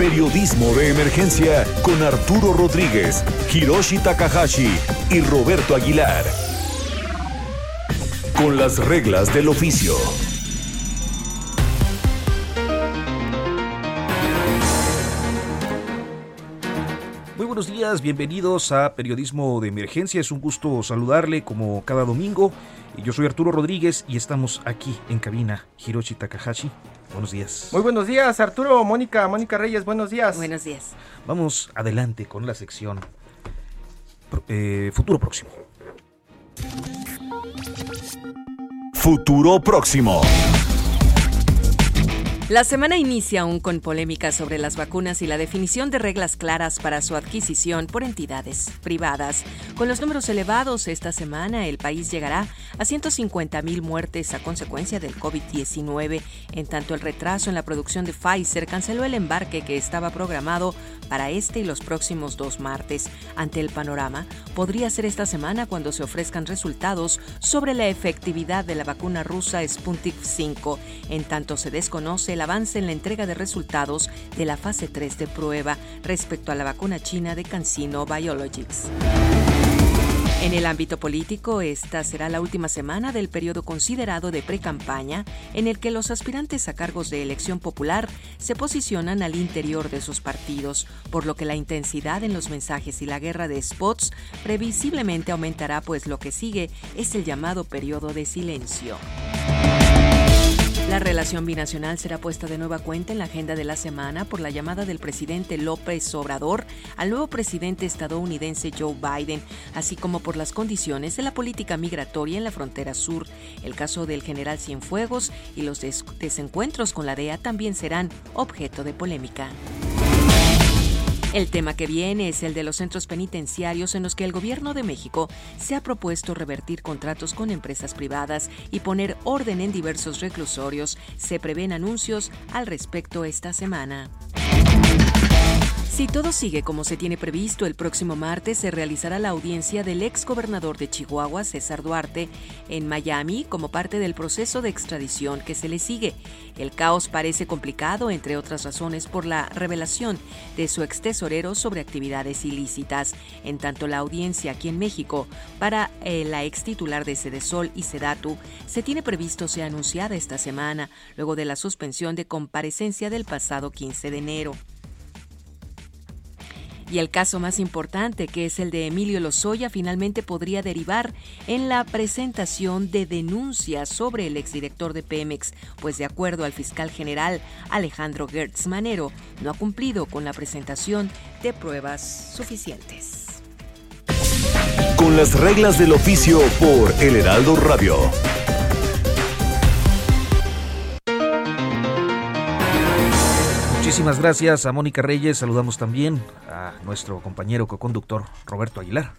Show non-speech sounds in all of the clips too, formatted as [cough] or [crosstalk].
Periodismo de Emergencia con Arturo Rodríguez, Hiroshi Takahashi y Roberto Aguilar. Con las reglas del oficio. Muy buenos días, bienvenidos a Periodismo de Emergencia. Es un gusto saludarle como cada domingo. Yo soy Arturo Rodríguez y estamos aquí en cabina Hiroshi Takahashi. Buenos días. Muy buenos días, Arturo, Mónica, Mónica Reyes, buenos días. Buenos días. Vamos adelante con la sección eh, Futuro Próximo. Futuro Próximo. La semana inicia aún con polémica sobre las vacunas y la definición de reglas claras para su adquisición por entidades privadas. Con los números elevados esta semana, el país llegará a 150 mil muertes a consecuencia del COVID-19. En tanto, el retraso en la producción de Pfizer canceló el embarque que estaba programado para este y los próximos dos martes. Ante el panorama, podría ser esta semana cuando se ofrezcan resultados sobre la efectividad de la vacuna rusa Sputnik 5. En tanto, se desconoce el avance en la entrega de resultados de la fase 3 de prueba respecto a la vacuna china de CanSino Biologics. En el ámbito político, esta será la última semana del periodo considerado de pre-campaña en el que los aspirantes a cargos de elección popular se posicionan al interior de sus partidos, por lo que la intensidad en los mensajes y la guerra de spots previsiblemente aumentará, pues lo que sigue es el llamado periodo de silencio. La relación binacional será puesta de nueva cuenta en la agenda de la semana por la llamada del presidente López Obrador al nuevo presidente estadounidense Joe Biden, así como por las condiciones de la política migratoria en la frontera sur. El caso del general Cienfuegos y los des desencuentros con la DEA también serán objeto de polémica. El tema que viene es el de los centros penitenciarios en los que el gobierno de México se ha propuesto revertir contratos con empresas privadas y poner orden en diversos reclusorios. Se prevén anuncios al respecto esta semana. Si todo sigue como se tiene previsto, el próximo martes se realizará la audiencia del ex gobernador de Chihuahua, César Duarte, en Miami como parte del proceso de extradición que se le sigue. El caos parece complicado, entre otras razones, por la revelación de su ex tesorero sobre actividades ilícitas. En tanto, la audiencia aquí en México para eh, la ex titular de Sedesol y Sedatu se tiene previsto sea anunciada esta semana, luego de la suspensión de comparecencia del pasado 15 de enero. Y el caso más importante, que es el de Emilio Lozoya, finalmente podría derivar en la presentación de denuncias sobre el exdirector de Pemex, pues de acuerdo al fiscal general Alejandro Gertz Manero, no ha cumplido con la presentación de pruebas suficientes. Con las reglas del oficio por El Heraldo Radio. Muchísimas gracias a Mónica Reyes. Saludamos también a nuestro compañero co-conductor Roberto Aguilar.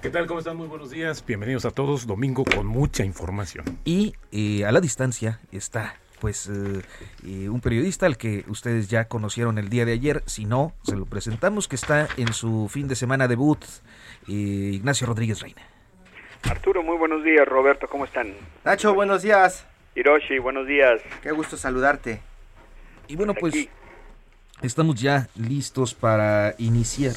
¿Qué tal? ¿Cómo están? Muy buenos días. Bienvenidos a todos. Domingo con mucha información. Y eh, a la distancia está pues eh, eh, un periodista al que ustedes ya conocieron el día de ayer. Si no, se lo presentamos que está en su fin de semana debut, Ignacio Rodríguez Reina. Arturo, muy buenos días. Roberto, ¿cómo están? Nacho, buenos días. Hiroshi, buenos días. Qué gusto saludarte. Y bueno, pues estamos ya listos para iniciar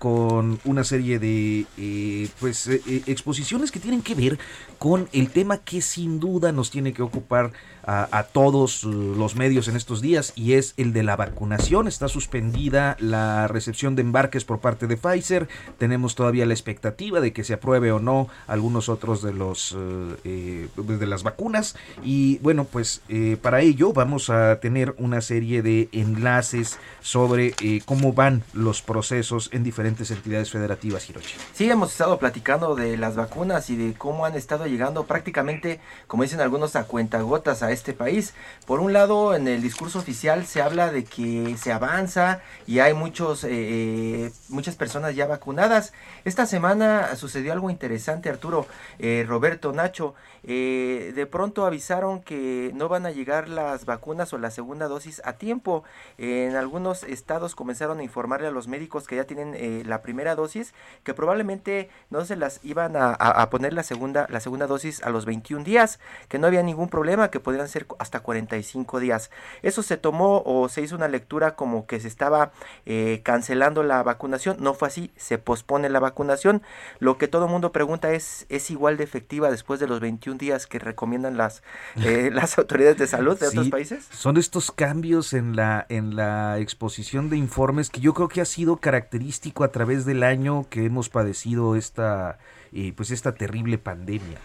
con una serie de eh, pues eh, exposiciones que tienen que ver con el tema que sin duda nos tiene que ocupar a, todos los medios en estos días y es el de la vacunación. Está suspendida la recepción de embarques por parte de Pfizer. Tenemos todavía la expectativa de que se apruebe o no algunos otros de los eh, de las vacunas y bueno pues eh, para ello vamos a tener una serie de enlaces sobre eh, cómo van los procesos en diferentes diferentes entidades federativas, Hiroshi. Sí, hemos estado platicando de las vacunas y de cómo han estado llegando prácticamente, como dicen algunos, a cuentagotas a este país. Por un lado, en el discurso oficial se habla de que se avanza y hay muchos, eh, eh, muchas personas ya vacunadas. Esta semana sucedió algo interesante, Arturo, eh, Roberto, Nacho. De pronto avisaron que no van a llegar las vacunas o la segunda dosis a tiempo. en algunos estados comenzaron a informarle a los médicos que ya tienen eh, la primera dosis, que probablemente no se las iban a, poner la segunda, la segunda dosis a los 21 días, que no había ningún problema, que podrían ser hasta 45 días. Eso se tomó o se hizo una lectura como que se estaba eh, cancelando la vacunación. No fue así, se pospone la vacunación. Lo que todo el mundo pregunta es, ¿es igual de efectiva después de los 21 días que recomiendan las, eh, [laughs] las autoridades de salud de otros países? Son estos cambios en la, en la exposición de informes que yo creo que ha sido característico a través del año que hemos padecido esta, eh, pues esta terrible pandemia.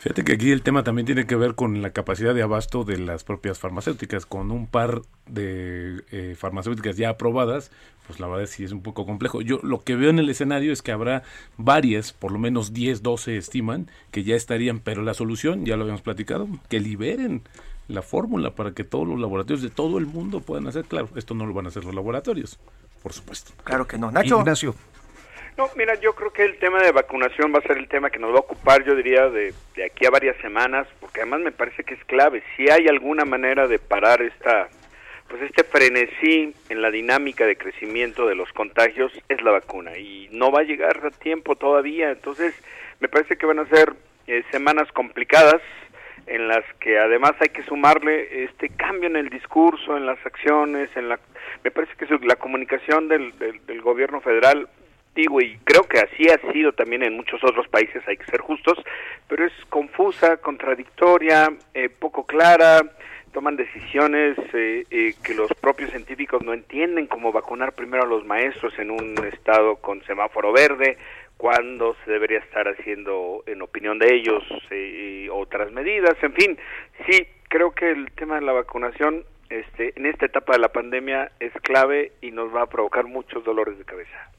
Fíjate que aquí el tema también tiene que ver con la capacidad de abasto de las propias farmacéuticas. Con un par de eh, farmacéuticas ya aprobadas, pues la verdad sí es un poco complejo. Yo lo que veo en el escenario es que habrá varias, por lo menos 10, 12 estiman, que ya estarían, pero la solución, ya lo habíamos platicado, que liberen la fórmula para que todos los laboratorios de todo el mundo puedan hacer. Claro, esto no lo van a hacer los laboratorios, por supuesto. Claro que no. Nacho. Ignacio. No, mira, yo creo que el tema de vacunación va a ser el tema que nos va a ocupar, yo diría, de, de aquí a varias semanas, porque además me parece que es clave. Si hay alguna manera de parar esta, pues este frenesí en la dinámica de crecimiento de los contagios, es la vacuna. Y no va a llegar a tiempo todavía. Entonces, me parece que van a ser eh, semanas complicadas en las que además hay que sumarle este cambio en el discurso, en las acciones, en la me parece que la comunicación del, del, gobierno federal digo y creo que así ha sido también en muchos otros países hay que ser justos pero es confusa contradictoria eh, poco clara toman decisiones eh, eh, que los propios científicos no entienden como vacunar primero a los maestros en un estado con semáforo verde cuándo se debería estar haciendo, en opinión de ellos, eh, otras medidas. En fin, sí, creo que el tema de la vacunación este, en esta etapa de la pandemia es clave y nos va a provocar muchos dolores de cabeza.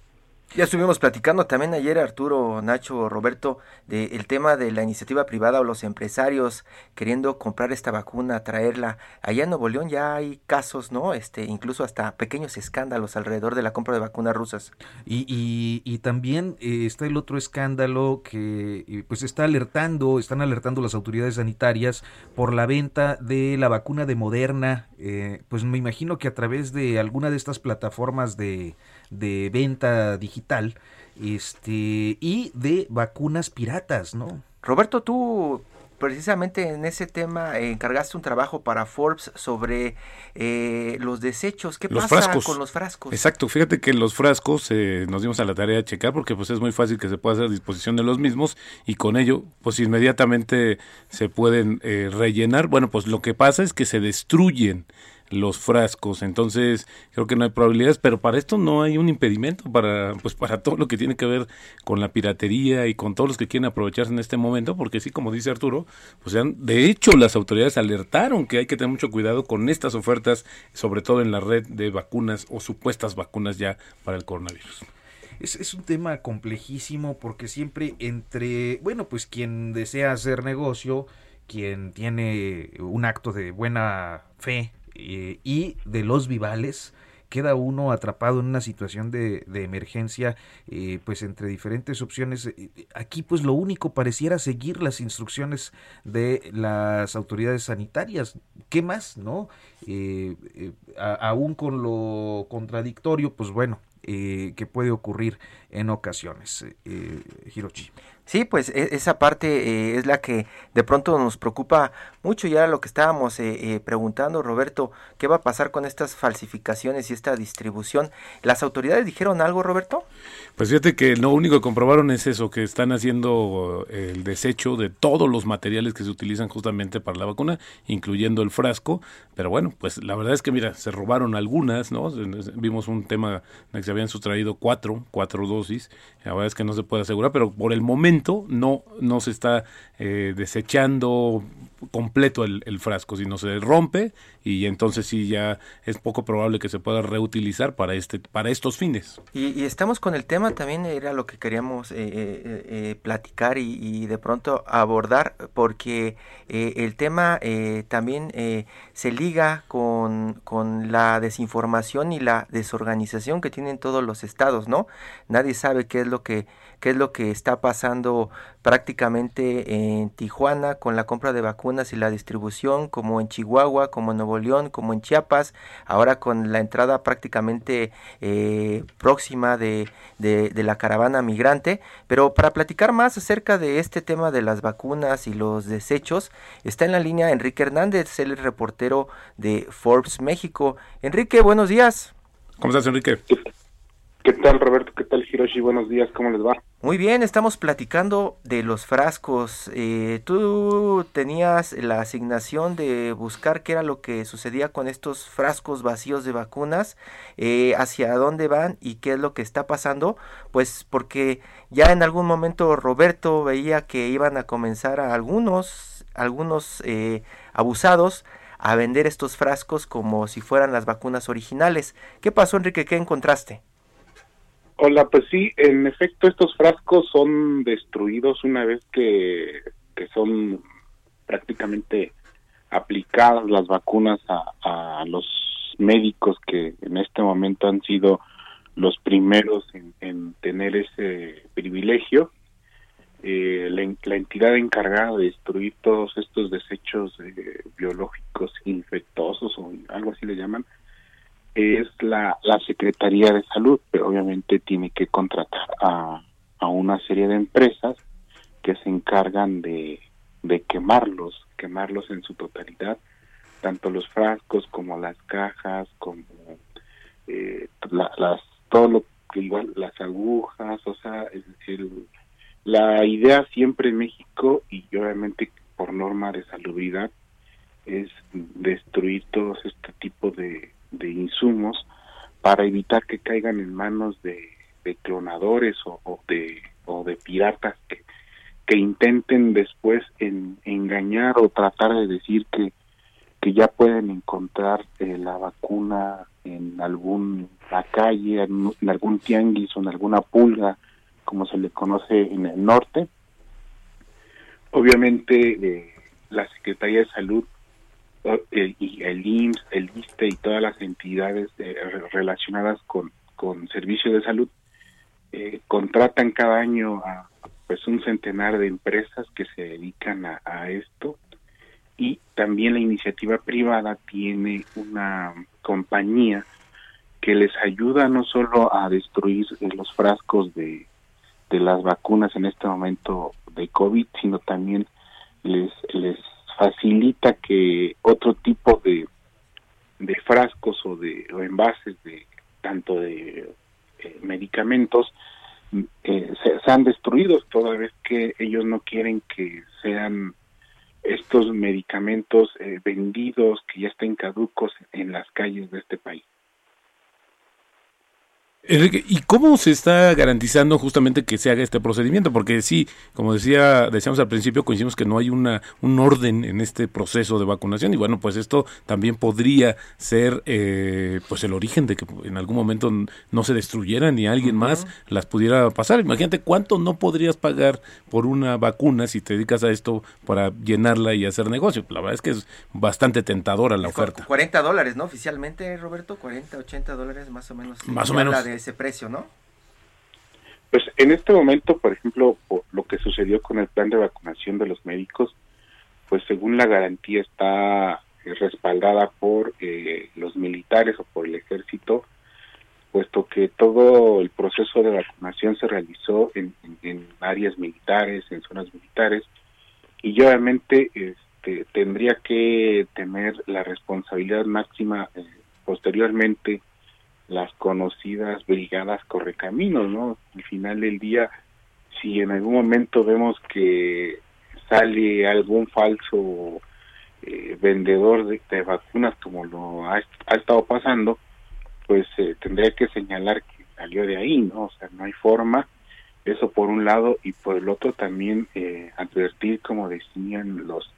Ya estuvimos platicando también ayer, Arturo, Nacho, Roberto, del tema de la iniciativa privada o los empresarios queriendo comprar esta vacuna, traerla. Allá en Nuevo León ya hay casos, ¿no? Este, incluso hasta pequeños escándalos alrededor de la compra de vacunas rusas. Y, y, y también eh, está el otro escándalo que eh, pues está alertando, están alertando las autoridades sanitarias por la venta de la vacuna de Moderna. Eh, pues me imagino que a través de alguna de estas plataformas de de venta digital este y de vacunas piratas, ¿no? Roberto, tú precisamente en ese tema encargaste un trabajo para Forbes sobre eh, los desechos. ¿Qué pasa con los frascos? Exacto, fíjate que los frascos eh, nos dimos a la tarea de checar porque pues es muy fácil que se pueda hacer disposición de los mismos y con ello pues inmediatamente se pueden eh, rellenar. Bueno, pues lo que pasa es que se destruyen los frascos. Entonces, creo que no hay probabilidades, pero para esto no hay un impedimento para pues para todo lo que tiene que ver con la piratería y con todos los que quieren aprovecharse en este momento, porque sí, como dice Arturo, pues de hecho las autoridades alertaron que hay que tener mucho cuidado con estas ofertas, sobre todo en la red de vacunas o supuestas vacunas ya para el coronavirus. Es, es, un tema complejísimo porque siempre entre, bueno, pues quien desea hacer negocio, quien tiene un acto de buena fe eh, y de los vivales queda uno atrapado en una situación de, emergencia, eh, pues entre diferentes opciones. Eh, aquí pues lo único pareciera seguir las instrucciones de las autoridades sanitarias. ¿Qué más? ¿No? aún con lo contradictorio, pues bueno, que puede ocurrir en ocasiones. Hirochi. Sí, pues e, esa parte eh, es la que de pronto nos preocupa mucho y era lo que estábamos eh, eh, preguntando, Roberto, ¿qué va a pasar con estas falsificaciones y esta distribución? ¿Las autoridades dijeron algo, Roberto? Pues fíjate que lo único que comprobaron es eso, que están haciendo el desecho de todos los materiales que se utilizan justamente para la vacuna, incluyendo el frasco, pero bueno, pues la verdad es que mira, se robaron algunas, ¿no? Vimos un tema en que se habían sustraído cuatro, cuatro la verdad es que no se puede asegurar, pero por el momento no, no se está eh, desechando completo el, frasco, sino se rompe y entonces sí ya es poco probable que se pueda reutilizar para este para estos fines. Y, estamos con el tema también era lo que queríamos eh, eh, platicar y, de pronto abordar porque el tema también se liga con, con la desinformación y la desorganización que tienen todos los estados, ¿no? Nadie sabe qué es lo que qué es lo que está pasando prácticamente en Tijuana con la compra de vacunas y la distribución, como en Chihuahua, como en Nuevo León, como en Chiapas, ahora con la entrada prácticamente eh, próxima de, de, la caravana migrante. Pero para platicar más acerca de este tema de las vacunas y los desechos, está en la línea Enrique Hernández, el reportero de Forbes México. Enrique, buenos días. ¿Cómo estás, Enrique? ¿Qué tal, Roberto? ¿Qué tal, Hiroshi? Buenos días, ¿cómo les va? Muy bien, estamos platicando de los frascos. Eh, tú tenías la asignación de buscar qué era lo que sucedía con estos frascos vacíos de vacunas, eh, hacia dónde van y qué es lo que está pasando. Pues porque ya en algún momento Roberto veía que iban a comenzar a algunos, algunos eh, abusados a vender estos frascos como si fueran las vacunas originales. ¿Qué pasó, Enrique? ¿Qué encontraste? Hola, pues sí, en efecto estos frascos son destruidos una vez que, son prácticamente aplicadas las vacunas a, los médicos que en este momento han sido los primeros en, tener ese privilegio. Eh, la, entidad encargada de destruir todos estos desechos eh, biológicos infectosos o algo así le llaman, es la, la Secretaría de Salud, pero obviamente tiene que contratar a, a una serie de empresas que se encargan de, de quemarlos, quemarlos en su totalidad, tanto los frascos como las cajas, como eh, las todo lo igual las agujas, o sea, es decir, la idea siempre en México y obviamente por norma de salubridad es destruir todos este tipo de, de insumos para evitar que caigan en manos de, clonadores o, de o de piratas que, que intenten después en, engañar o tratar de decir que que ya pueden encontrar eh, la vacuna en algún la calle, en, algún tianguis o en alguna pulga, como se le conoce en el norte. Obviamente eh, la Secretaría de Salud eh, y el IMSS, el ISTE y todas las entidades eh, relacionadas con, con servicios de salud eh, contratan cada año a pues un centenar de empresas que se dedican a, esto. Y también la iniciativa privada tiene una compañía que les ayuda no solo a destruir los frascos de, de las vacunas en este momento de COVID, sino también les, les facilita que otro tipo de, de frascos o de envases de tanto de eh, medicamentos eh, se, sean destruidos toda vez que ellos no quieren que sean estos medicamentos eh, vendidos que ya estén caducos en las calles de este país. Enrique, ¿y cómo se está garantizando justamente que se haga este procedimiento? Porque sí, como decía, decíamos al principio, coincidimos que no hay una un orden en este proceso de vacunación y bueno, pues esto también podría ser eh, pues el origen de que en algún momento no se destruyeran y alguien más las pudiera pasar. Imagínate cuánto no podrías pagar por una vacuna si te dedicas a esto para llenarla y hacer negocio. La verdad es que es bastante tentadora la oferta. 40 dólares, ¿no? Oficialmente, Roberto, 40, 80 dólares más o menos. Más o menos ese precio, ¿no? Pues en este momento, por ejemplo, lo que sucedió con el plan de vacunación de los médicos, pues según la garantía está eh, respaldada por eh, los militares o por el ejército, puesto que todo el proceso de vacunación se realizó en, áreas militares, en zonas militares, y obviamente este, tendría que tener la responsabilidad máxima eh, posteriormente las conocidas brigadas correcaminos, ¿no? Al final del día, si en algún momento vemos que sale algún falso eh, vendedor de, vacunas como lo ha, estado pasando, pues eh, tendría que señalar que salió de ahí, ¿no? O sea, no hay forma Eso por un lado y por el otro también eh, advertir, como decían los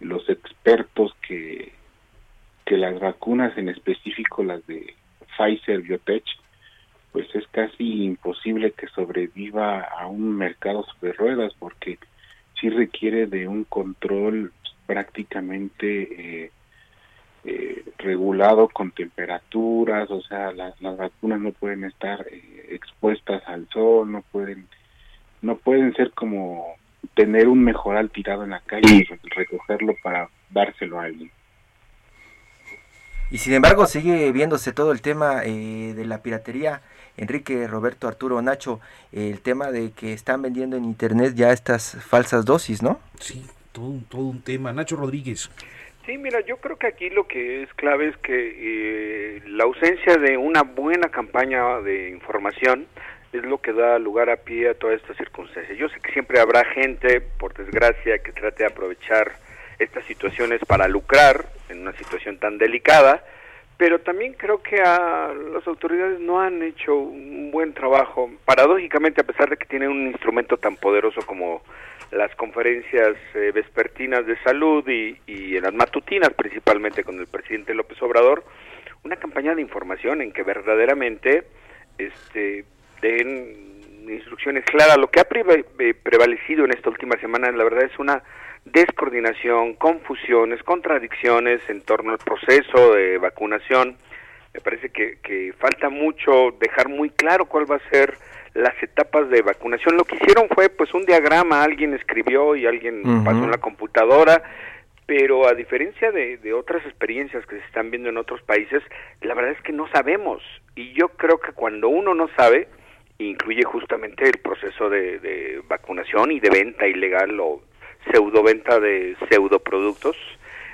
los expertos, que que las vacunas, en específico las de Pfizer Biotech, pues es casi imposible que sobreviva a un mercado sobre ruedas porque sí requiere de un control prácticamente eh, eh, regulado con temperaturas, o sea, las, las vacunas no pueden estar eh, expuestas al sol, no pueden no pueden ser como tener un mejoral tirado en la calle y recogerlo para dárselo a alguien. Y sin embargo sigue viéndose todo el tema eh, de la piratería. Enrique, Roberto, Arturo, Nacho, el tema de que están vendiendo en internet ya estas falsas dosis, ¿no? Sí, todo, un- todo un tema. Nacho Rodríguez. Sí, mira, yo creo que aquí lo que es clave es que eh, la ausencia de una buena campaña de información es lo que da lugar a pie a todas estas circunstancias. Yo sé que siempre habrá gente, por desgracia, que trate de aprovechar estas situaciones para lucrar en una situación tan delicada, pero también creo que a las autoridades no han hecho un buen trabajo. Paradójicamente, a pesar de que tienen un instrumento tan poderoso como las conferencias eh, vespertinas de salud y, y en las matutinas principalmente con el presidente López Obrador, una campaña de información en que verdaderamente este, den instrucciones claras. Lo que ha eh, prevalecido en esta última semana, la verdad, es una descoordinación, confusiones, contradicciones en torno al proceso de vacunación. Me parece que, que falta mucho dejar muy claro cuál va a ser las etapas de vacunación. Lo que hicieron fue pues un diagrama, alguien escribió y alguien pasó en la computadora, pero a diferencia de, de otras experiencias que se están viendo en otros países, la verdad es que no sabemos. Y yo creo que cuando uno no sabe, incluye justamente el proceso de, de vacunación y de venta ilegal o pseudoventa de pseudoproductos,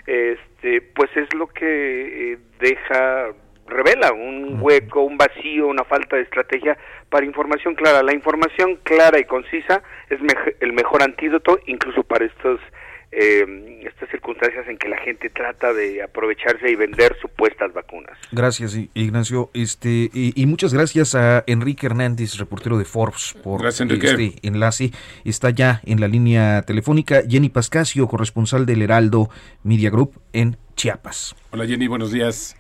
este, pues es lo que eh, deja revela un hueco, un vacío, una falta de estrategia para información clara. La información clara y concisa es mej- el mejor antídoto, incluso para estos eh, estas circunstancias en que la gente trata de aprovecharse y vender supuestas vacunas. Gracias, Ignacio. Este, y, y muchas gracias a Enrique Hernández, reportero de Forbes, por Gracias, este enlace. Está ya en la línea telefónica Jenny Pascasio, corresponsal del Heraldo Media Group en Chiapas. Hola Jenny, buenos días.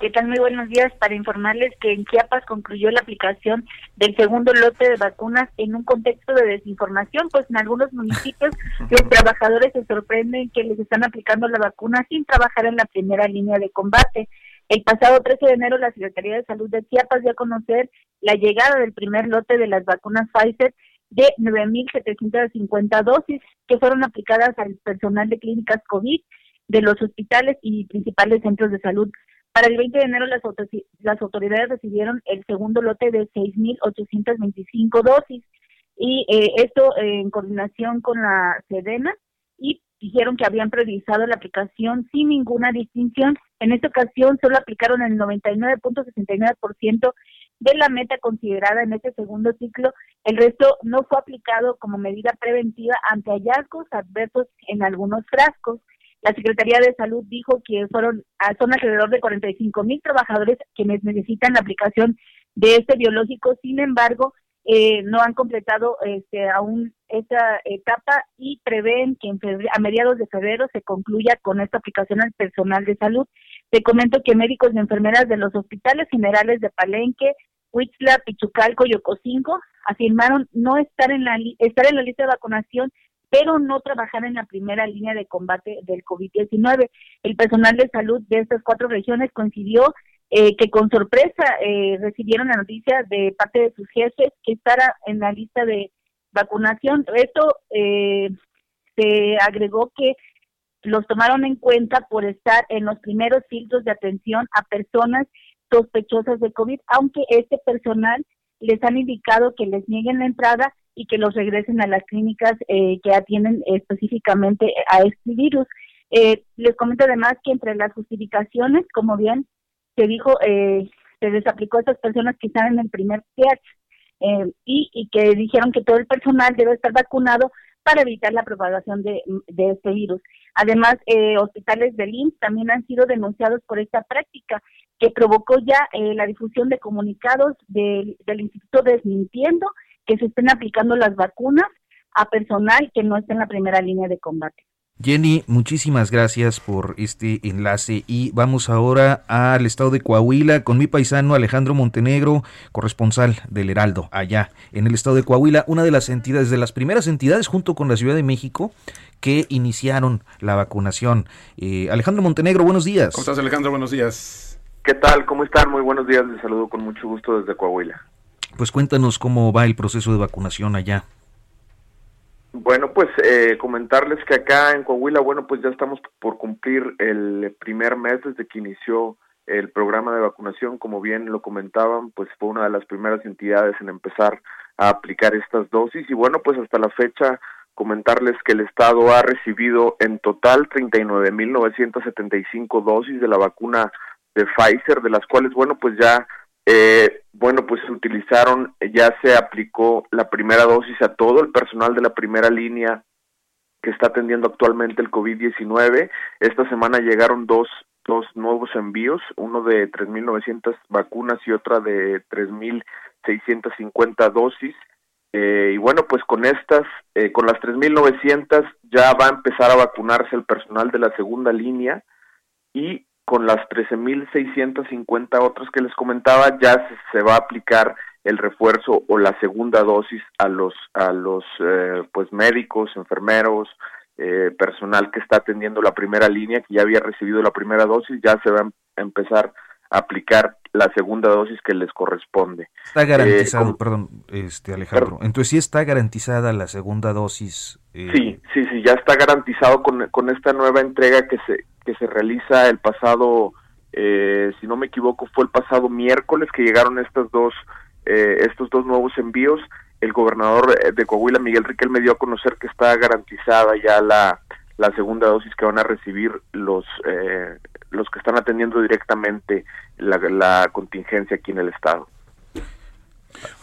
¿Qué tal? Muy buenos días. Para informarles que en Chiapas concluyó la aplicación del segundo lote de vacunas en un contexto de desinformación, pues en algunos municipios [laughs] los trabajadores se sorprenden que les están aplicando la vacuna sin trabajar en la primera línea de combate. El pasado 13 de enero la Secretaría de Salud de Chiapas dio a conocer la llegada del primer lote de las vacunas Pfizer de 9.750 dosis que fueron aplicadas al personal de clínicas COVID de los hospitales y principales centros de salud. Para el 20 de enero las, las autoridades recibieron el segundo lote de 6.825 dosis y eh, esto en coordinación con la Sedena y dijeron que habían priorizado la aplicación sin ninguna distinción. En esta ocasión solo aplicaron el 99.69% de la meta considerada en este segundo ciclo. El resto no fue aplicado como medida preventiva ante hallazgos adversos en algunos frascos. La Secretaría de Salud dijo que fueron ah, son alrededor de 45 mil trabajadores quienes necesitan la aplicación de este biológico. Sin embargo, eh, no han completado este, aún esta etapa y prevén que en febrero- a mediados de febrero se concluya con esta aplicación al personal de salud. Te comento que médicos y enfermeras de los hospitales generales de Palenque, Huitzla, Pichucalco y Ocosinco afirmaron no estar en la estar en la lista de vacunación pero no trabajar en la primera línea de combate del COVID-19. El personal de salud de estas cuatro regiones coincidió eh, que con sorpresa eh, recibieron la noticia de parte de sus jefes que estará en la lista de vacunación. Esto eh, se agregó que los tomaron en cuenta por estar en los primeros filtros de atención a personas sospechosas de COVID, aunque este personal les han indicado que les nieguen la entrada y que los regresen a las clínicas eh, que atienden específicamente a este virus. Eh, les comento además que entre las justificaciones, como bien se dijo, eh, se les aplicó a estas personas que están en el primer PH eh, y, que dijeron que todo el personal debe estar vacunado para evitar la propagación de, de este virus. Además, eh, hospitales del IMSS también han sido denunciados por esta práctica que provocó ya eh, la difusión de comunicados del, del instituto desmintiendo que se estén aplicando las vacunas a personal que no esté en la primera línea de combate. Jenny, muchísimas gracias por este enlace y vamos ahora al estado de Coahuila con mi paisano Alejandro Montenegro, corresponsal del Heraldo, allá en el estado de Coahuila, una de las entidades, de las primeras entidades junto con la Ciudad de México que iniciaron la vacunación. Eh, Alejandro Montenegro, buenos días. ¿Cómo estás Alejandro? Buenos días. ¿Qué tal? ¿Cómo están? Muy buenos días, les saludo con mucho gusto desde Coahuila. Pues cuéntanos cómo va el proceso de vacunación allá. Bueno, pues eh, comentarles que acá en Coahuila, bueno, pues ya estamos por cumplir el primer mes desde que inició el programa de vacunación. Como bien lo comentaban, pues fue una de las primeras entidades en empezar a aplicar estas dosis. Y bueno, pues hasta la fecha comentarles que el Estado ha recibido en total 39.975 dosis de la vacuna de Pfizer, de las cuales, bueno, pues ya eh, bueno, pues se utilizaron, ya se aplicó la primera dosis a todo el personal de la primera línea que está atendiendo actualmente el COVID-19. Esta semana llegaron dos, dos nuevos envíos, uno de 3.900 vacunas y otra de 3.650 dosis. Eh, y bueno, pues con estas, eh, con las 3.900 ya va a empezar a vacunarse el personal de la segunda línea y con las 13.650 otras que les comentaba, ya se, va a aplicar el refuerzo o la segunda dosis a los a los eh, pues médicos, enfermeros, eh, personal que está atendiendo la primera línea, que ya había recibido la primera dosis, ya se va a empezar a aplicar la segunda dosis que les corresponde. Está garantizado, eh, perdón, este Alejandro. Entonces sí está garantizada la segunda dosis. Sí, sí, sí, ya está garantizado con, con esta nueva entrega que se que se realiza el pasado, eh, si no me equivoco, fue el pasado miércoles que llegaron estos dos, eh, estos dos nuevos envíos. El gobernador eh, de Coahuila, Miguel Riquel, me dio a conocer que está garantizada ya la, la segunda dosis que van a recibir los los que están atendiendo directamente la contingencia aquí en el estado.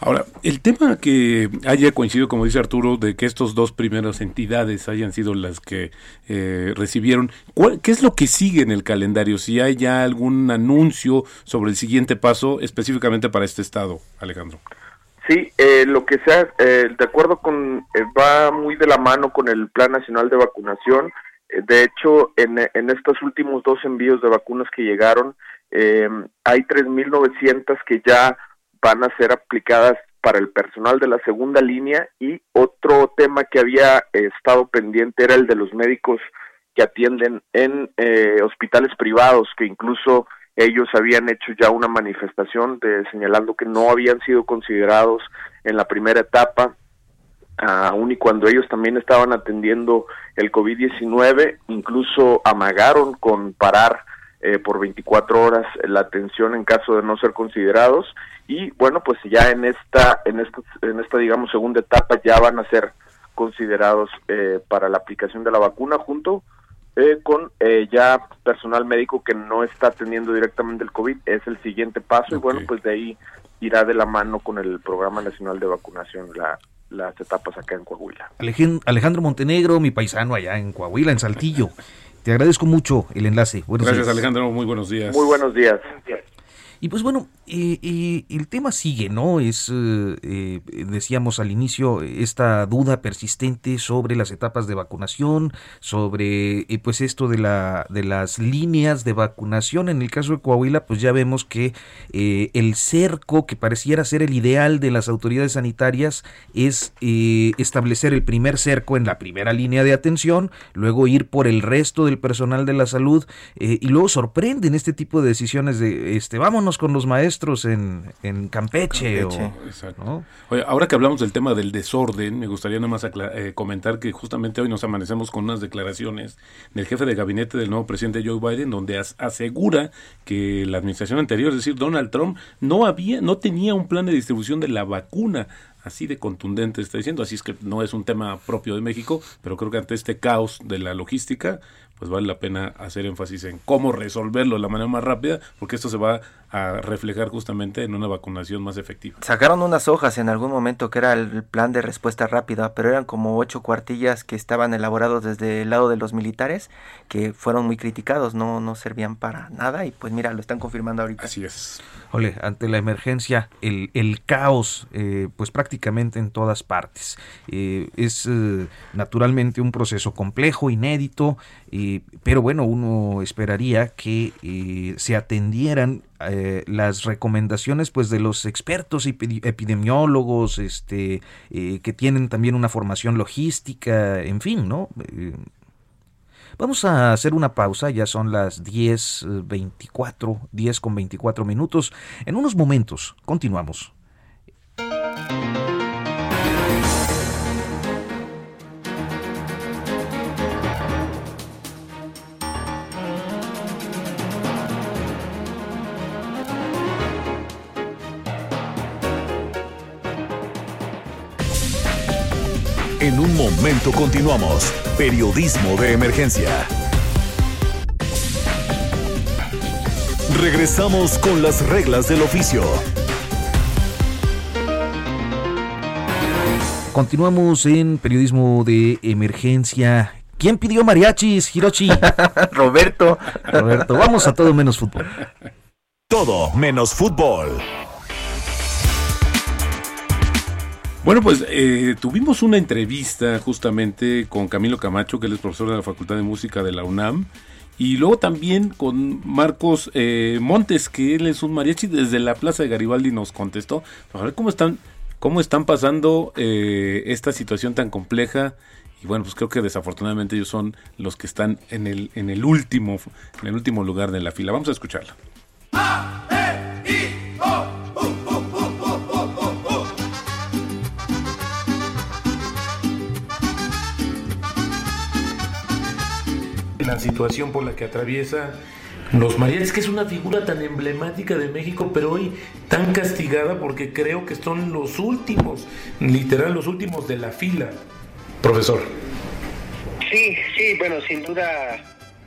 Ahora, el tema que haya coincidido, como dice Arturo, de que estos dos primeras entidades hayan sido las que eh, recibieron, ¿qué es lo que sigue en el calendario? Si hay ya algún anuncio sobre el siguiente paso específicamente para este estado, Alejandro. Sí, eh, lo que sea, eh, de acuerdo con, va muy de la mano con el Plan Nacional de Vacunación. de hecho, en, estos últimos dos envíos de vacunas que llegaron, hay 3.900 que ya van a ser aplicadas para el personal de la segunda línea y otro tema que había estado pendiente era el de los médicos que atienden en eh, hospitales privados, que incluso ellos habían hecho ya una manifestación de señalando que no habían sido considerados en la primera etapa, aun y cuando ellos también estaban atendiendo el COVID-19, incluso amagaron con parar eh, por 24 horas la atención en caso de no ser considerados y bueno pues ya en esta en esta en esta digamos segunda etapa ya van a ser considerados eh, para la aplicación de la vacuna junto eh, con ya personal médico que no está atendiendo directamente el COVID es el siguiente paso y bueno pues de ahí irá de la mano con el programa nacional de vacunación la las etapas acá en Coahuila. Alejandro Montenegro, mi paisano allá en Coahuila, en Saltillo. Te agradezco mucho el enlace. Gracias, Alejandro. Muy buenos días. Muy buenos días. Y pues bueno, y el tema sigue, ¿no? Es, eh, eh, decíamos al inicio, esta duda persistente sobre las etapas de vacunación, sobre eh, pues esto de, la, de las líneas de vacunación. En el caso de Coahuila, pues ya vemos que el cerco, que pareciera ser el ideal de las autoridades sanitarias, es establecer el primer cerco en la primera línea de atención, luego ir por el resto del personal de la salud, y luego sorprenden este tipo de decisiones de, este, vámonos con los maestros en, en Campeche. ahora que hablamos del tema del desorden, me gustaría nada más eh, comentar que justamente hoy nos amanecemos con unas declaraciones del jefe de gabinete del nuevo presidente Joe Biden, donde asegura que la administración anterior, es decir, Donald Trump, no había, no tenía un plan de distribución de la vacuna. Así de contundente está diciendo, así es que no es un tema propio de México, pero creo que ante este caos de la logística, pues vale la pena hacer énfasis en cómo resolverlo de la manera más rápida, porque esto se va a reflejar justamente en una vacunación más efectiva. Sacaron unas hojas en algún momento que era el plan de respuesta rápida, pero eran como ocho cuartillas que estaban elaborados desde el lado de los militares, que fueron muy criticados, no, no servían para nada y pues mira, lo están confirmando ahorita. Así es. Ole, ante la emergencia, el, el caos, eh, pues prácticamente en todas partes. Eh, es eh, naturalmente un proceso complejo, inédito, pero bueno, uno esperaría que se atendieran las recomendaciones pues de los expertos epidemiólogos este que tienen también una formación logística en fin no Vamos a hacer una pausa, ya son las 10.24, 10 con 24 minutos. En unos momentos continuamos. En un momento continuamos. Periodismo de emergencia. Regresamos con las reglas del oficio. Continuamos en periodismo de emergencia. ¿Quién pidió mariachis, Hiroshi? [laughs] Roberto. Roberto, vamos a todo menos fútbol. Todo menos fútbol. Bueno, pues eh, tuvimos una entrevista justamente con Camilo Camacho, que él es profesor de la Facultad de Música de la UNAM, y luego también con Marcos eh, Montes, que él es un mariachi desde la Plaza de Garibaldi nos contestó. A ver cómo están, cómo están pasando eh, esta situación tan compleja. Y bueno, pues creo que desafortunadamente ellos son los que están en el, en el último, en el último lugar de la fila. Vamos a escucharla. La situación por la que atraviesa los mariachis, que es una figura tan emblemática de México, pero hoy tan castigada porque creo que son los últimos, literal, los últimos de la fila. Profesor. Sí, sí, bueno, sin duda,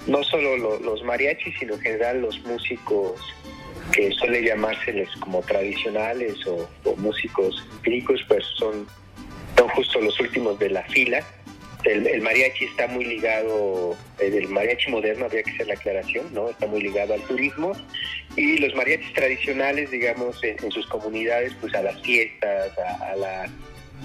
no solo los mariachis, sino en general los músicos que suele llamárseles como tradicionales o, músicos empíricos, pues son, son justo los últimos de la fila el, mariachi está muy ligado, eh, el mariachi moderno habría que hacer la aclaración, ¿no? Está muy ligado al turismo y los mariachis tradicionales, digamos, en, sus comunidades, pues a las fiestas, a, las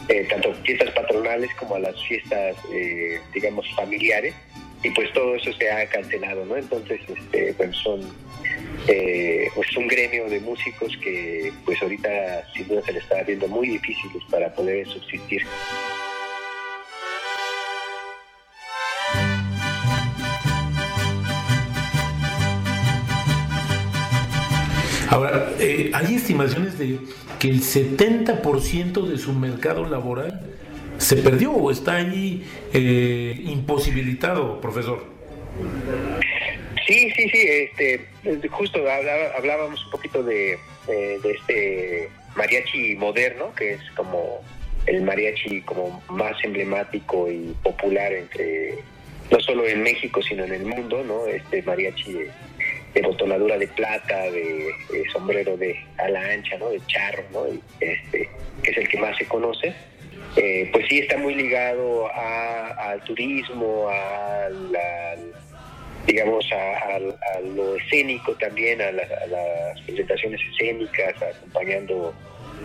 eh, tanto fiestas patronales como a las fiestas, eh, digamos, familiares y pues todo eso se ha cancelado, ¿no? Entonces, este, pues son pues un gremio de músicos que pues ahorita sin duda se le está viendo muy difíciles para poder subsistir. Ahora, eh, hay estimaciones de que el 70% de su mercado laboral se perdió o está ahí eh, imposibilitado, profesor. Sí, sí, sí, este, justo hablábamos un poquito de, de, este mariachi moderno, que es como el mariachi como más emblemático y popular entre no solo en México sino en el mundo, ¿no? Este mariachi de botonadura de plata, de, sombrero de ala ancha, ¿no? de charro, ¿no? este, que es el que más se conoce, eh, pues sí está muy ligado al turismo, a digamos, a, lo escénico también, a, las presentaciones escénicas, acompañando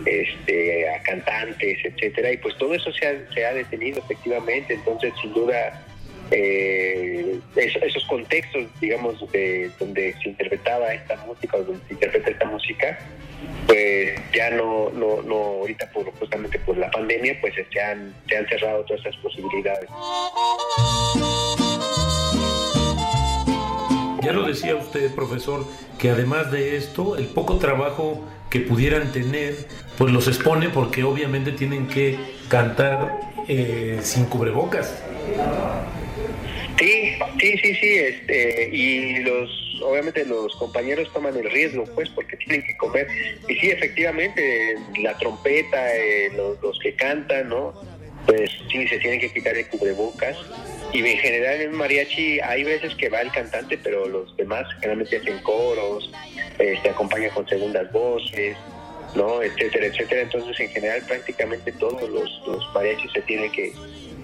este, a cantantes, etcétera, y pues todo eso se ha detenido efectivamente, entonces sin duda eh, esos contextos, digamos, de, donde se interpretaba esta música o donde se interpreta esta música, pues ya no, no, no ahorita por, justamente por la pandemia, pues se han, se han cerrado todas esas posibilidades. Ya lo decía usted, profesor, que además de esto, el poco trabajo que pudieran tener, pues los expone porque obviamente tienen que cantar eh, sin cubrebocas. Sí, sí, sí, sí, este, y los, obviamente los compañeros toman el riesgo, pues, porque tienen que comer. Y sí, efectivamente, la trompeta, eh, los, que cantan, ¿no? Pues sí, se tienen que quitar el cubrebocas. Y en general en mariachi hay veces que va el cantante, pero los demás generalmente hacen coros, se este, acompañan con segundas voces, ¿no? Etcétera, etcétera. Entonces, en general, prácticamente todos los, los mariachis se tienen que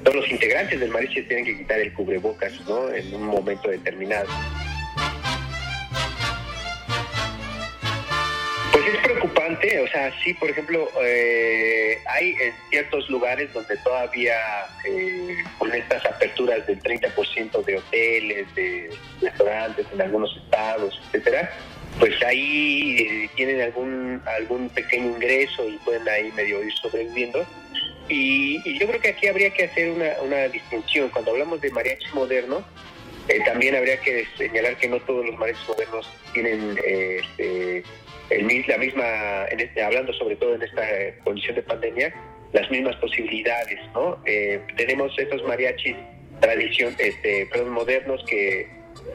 todos los integrantes del mariachi tienen que quitar el cubrebocas, ¿no? En un momento determinado. Pues es preocupante o sea, sí, por ejemplo, eh, hay en ciertos lugares donde todavía eh, con estas aperturas del 30% de hoteles, de restaurantes en algunos estados, etcétera, pues ahí eh, tienen algún algún pequeño ingreso y pueden ahí medio ir sobreviviendo. Y, y yo creo que aquí habría que hacer una, una distinción. Cuando hablamos de mariachi moderno, eh, también habría que señalar que no todos los mariachis modernos tienen eh, este, el, la misma, en este, hablando sobre todo en esta condición de pandemia, las mismas posibilidades, ¿no? Eh, tenemos estos mariachis tradición, este, perdón, modernos que,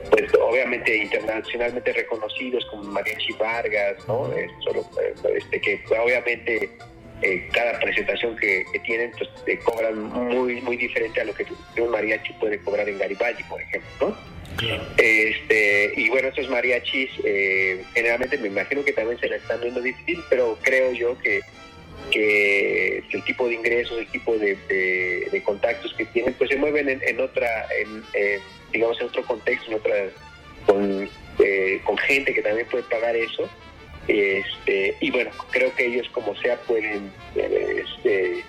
pues obviamente internacionalmente reconocidos como Mariachi Vargas, ¿no? Eh, solo, eh, este, que obviamente eh, cada presentación que, que tienen pues te cobran muy muy diferente a lo que un mariachi puede cobrar en Garibaldi, por ejemplo, ¿no? Este, y bueno, estos mariachis eh, generalmente me imagino que también se la están viendo difícil, pero creo yo que, que el tipo de ingresos, el tipo de, de- de contactos que tienen, pues se mueven en, en otra, en, en, digamos, en otro contexto, en otra, con, eh, con gente que también puede pagar eso. Este, y bueno, creo que ellos como sea pueden eh, este,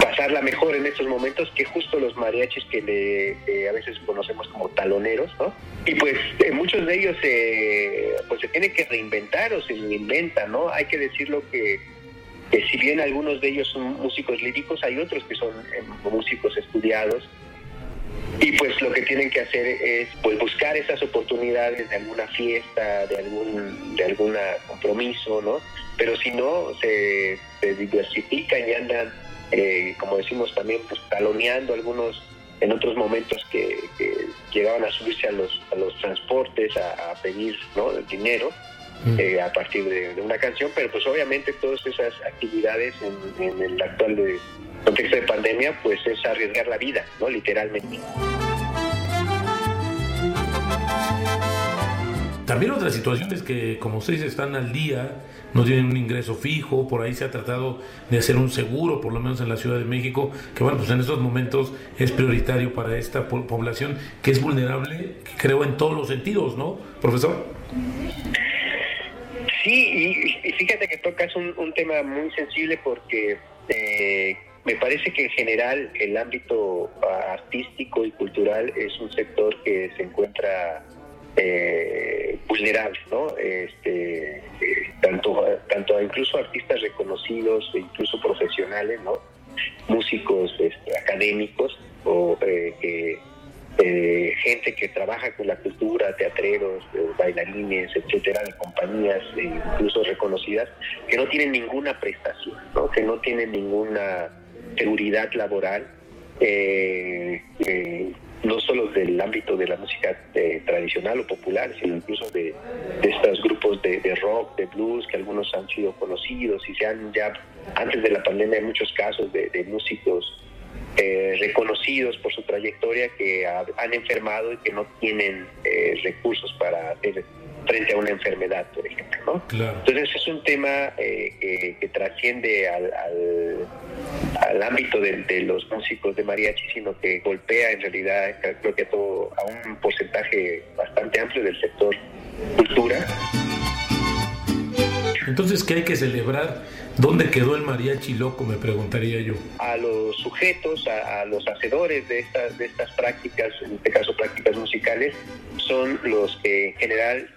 pasarla mejor en estos momentos que justo los mariachis que le, eh, a veces conocemos como taloneros, ¿no? Y pues eh, muchos de ellos eh, pues se tienen que reinventar o se reinventan, ¿no? Hay que decirlo que, que si bien algunos de ellos son músicos líricos, hay otros que son eh, músicos estudiados y pues lo que tienen que hacer es pues buscar esas oportunidades de alguna fiesta, de algún de alguna compromiso, ¿no? Pero si no se, diversifican y andan, eh, como decimos también, pues taloneando algunos en otros momentos que, que llegaban a subirse a los a los transportes a, a pedir ¿no? dinero eh, a partir de, de una canción, pero pues obviamente todas esas actividades en, en el actual de- contexto de pandemia, pues es arriesgar la vida, ¿no? Literalmente. También otras situaciones que, como ustedes están al día, no tienen un ingreso fijo, por ahí se ha tratado de hacer un seguro, por lo menos en la Ciudad de México, que bueno, pues en estos momentos es prioritario para esta po- población que es vulnerable, creo, en todos los sentidos, ¿no, profesor? Sí, y, y fíjate que tocas un, un tema muy sensible porque eh, me parece que en general el ámbito ah, artístico y cultural es un sector que se encuentra eh, vulnerable, ¿no? Este, eh, tanto, tanto incluso artistas reconocidos e incluso profesionales, ¿no? Músicos este, académicos o eh, que eh, gente que trabaja con la cultura, teatreros, eh, bailarines, etcétera, de compañías eh, incluso reconocidas, que no tienen ninguna prestación, ¿no? que no tienen ninguna seguridad laboral, eh, no solo del ámbito de la música tradicional o popular, sino incluso de, estos grupos de, rock, de blues, que algunos han sido conocidos y se han ya, antes de la pandemia, hay muchos casos de músicos eh, reconocidos por su trayectoria que ha- han enfermado y que no tienen eh, recursos para hacer frente a una enfermedad, por ejemplo. ¿no? Claro. Entonces es un tema eh, que, que trasciende al, al, al ámbito de, de los músicos de mariachi, sino que golpea en realidad creo que a, todo, a un porcentaje bastante amplio del sector cultura. Entonces, ¿qué hay que celebrar? ¿Dónde quedó el mariachi loco? Me preguntaría yo. a los sujetos, a, los hacedores de estas, de estas prácticas, en este caso prácticas musicales, son los que en general,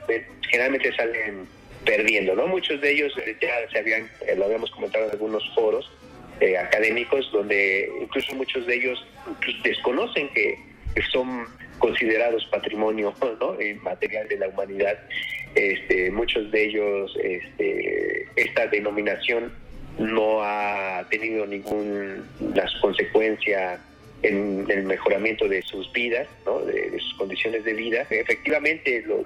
generalmente salen perdiendo, ¿no? Muchos de ellos eh, ya se habían, eh, lo habíamos comentado en algunos foros eh, académicos, donde incluso muchos de ellos desconocen que, que son considerados patrimonio [laughs] ¿no? Material de la humanidad. Este, muchos de ellos, este, esta denominación no ha tenido ninguna consecuencia en el mejoramiento de sus vidas, ¿no? de, sus condiciones de vida. Efectivamente, lo-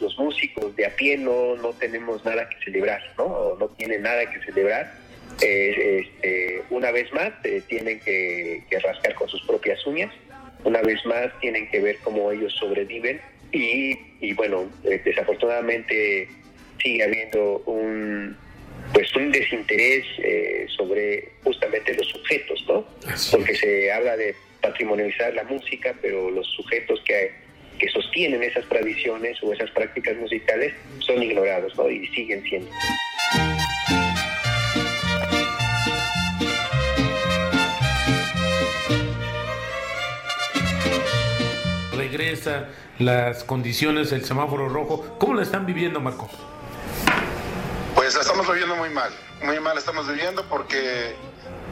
los, músicos de a pie no, no tenemos nada que celebrar, ¿no? O no tienen nada que celebrar. Eh, este, una vez más, eh, tienen que rascar con sus propias uñas. Una vez más, tienen que ver cómo ellos sobreviven. Y, y bueno, eh, desafortunadamente sigue habiendo un, pues un desinterés eh, sobre justamente los sujetos, ¿no? Porque se habla de patrimonializar la música, pero los sujetos que, que sostienen esas tradiciones o esas prácticas musicales son ignorados, ¿no? Y siguen siendo. Regresa, las condiciones, el semáforo rojo. ¿Cómo la están viviendo, Marco? Pues la estamos viviendo muy mal, muy mal estamos viviendo porque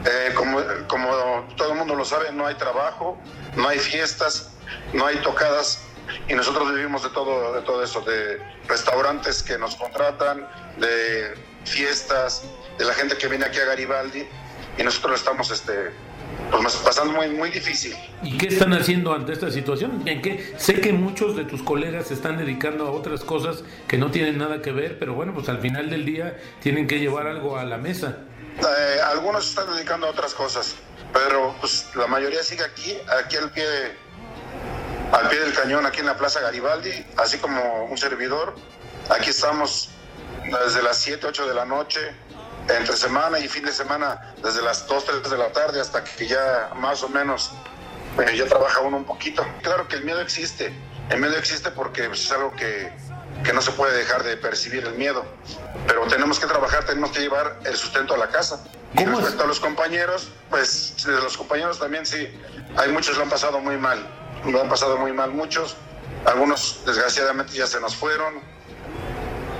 eh, como, como todo el mundo lo sabe, no hay trabajo, no hay fiestas, no hay tocadas y nosotros vivimos de todo, de todo eso, de restaurantes que nos contratan, de fiestas, de la gente que viene aquí a Garibaldi y nosotros estamos este, pues, pasando muy, muy difícil. ¿Y qué están haciendo ante esta situación? ¿En qué? Sé que muchos de tus colegas se están dedicando a otras cosas que no tienen nada que ver, pero bueno, pues al final del día tienen que llevar algo a la mesa. Eh, algunos se están dedicando a otras cosas, pero pues la mayoría sigue aquí, aquí al pie, al pie del cañón, aquí en la Plaza Garibaldi, así como un servidor. Aquí estamos desde las 7, 8 de la noche, entre semana y fin de semana, desde las 2, 3 de la tarde hasta que ya más o menos eh, ya trabaja uno un poquito. Claro que el miedo existe, el miedo existe porque pues, es algo que, que no se puede dejar de percibir el miedo, pero tenemos que trabajar, tenemos que llevar el sustento a la casa. Y respecto a los compañeros, pues los compañeros también sí, hay muchos lo han pasado muy mal, lo han pasado muy mal muchos, algunos desgraciadamente ya se nos fueron,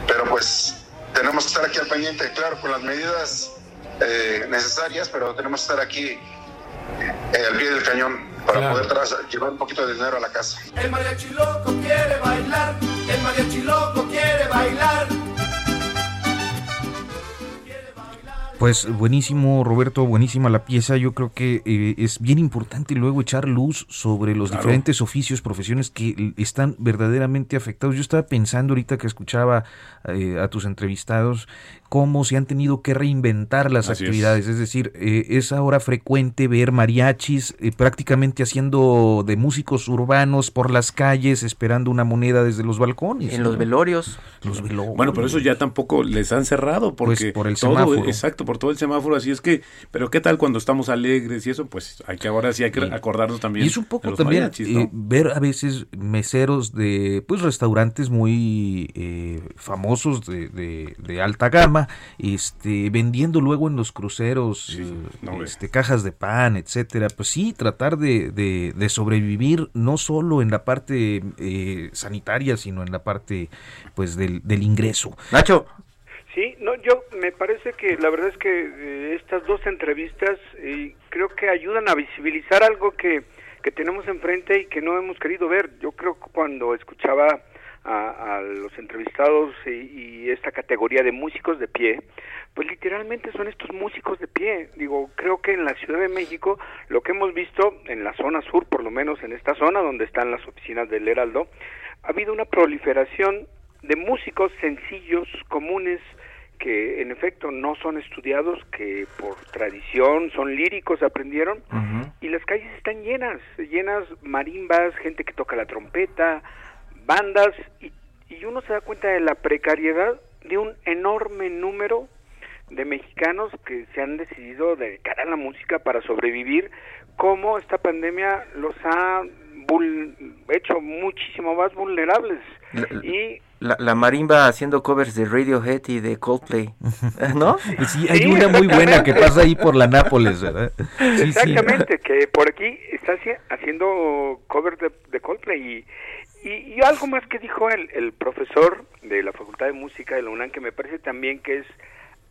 pero pues tenemos que estar aquí al pendiente, claro, con las medidas eh, necesarias, pero tenemos que estar aquí eh, al pie del cañón para poder llevar un poquito de dinero a la casa. El mariachi loco quiere bailar, el mariachi loco quiere bailar. Pues buenísimo, Roberto, buenísima la pieza. Yo creo que eh, es bien importante luego echar luz sobre los diferentes oficios, profesiones que están verdaderamente afectados. Yo estaba pensando ahorita que escuchaba eh, a tus entrevistados cómo se han tenido que reinventar las actividades. Es. decir, eh, es ahora frecuente ver mariachis prácticamente haciendo de músicos urbanos por las calles, esperando una moneda desde los balcones. En los velorios. Los velorios. Bueno, pero eso ya tampoco les han cerrado porque pues por el todo, semáforo. exacto, por todo el semáforo, así es que, pero qué tal cuando estamos alegres y eso, pues hay que ahora sí hay que acordarnos también. Y es un poco los también mariachis, ¿no? eh, ver a veces meseros de pues restaurantes muy eh, famosos de, de- de alta gama, este vendiendo luego en los cruceros este, cajas de pan, etcétera. Pues sí, tratar de, de- de sobrevivir no solo en la parte eh, sanitaria, sino en la parte pues del, del ingreso. Nacho. Sí, no, yo me parece que la verdad es que eh, estas dos entrevistas eh, creo que ayudan a visibilizar algo que, que tenemos enfrente y que no hemos querido ver. Yo creo que cuando escuchaba a, a los entrevistados y, y esta categoría de músicos de pie, pues literalmente son estos músicos de pie. Digo, creo que en la Ciudad de México lo que hemos visto en la zona sur, por lo menos en esta zona donde están las oficinas del Heraldo, ha habido una proliferación de músicos sencillos, comunes, que en efecto no son estudiados, que por tradición son líricos, aprendieron, y las calles están llenas, llenas marimbas, gente que toca la trompeta, bandas, y, y uno se da cuenta de la precariedad de un enorme número de mexicanos que se han decidido dedicar a la música para sobrevivir, cómo esta pandemia los ha vul- hecho muchísimo más vulnerables. Y La, la marimba haciendo covers de Radiohead y de Coldplay, [laughs] ¿no? Sí, hay una muy buena que pasa ahí por la Nápoles, ¿verdad? Sí, sí. Exactamente, que por aquí está haci- haciendo cover de, de Coldplay y, y, y algo más que dijo el, el profesor de la Facultad de Música de la UNAM que me parece también que es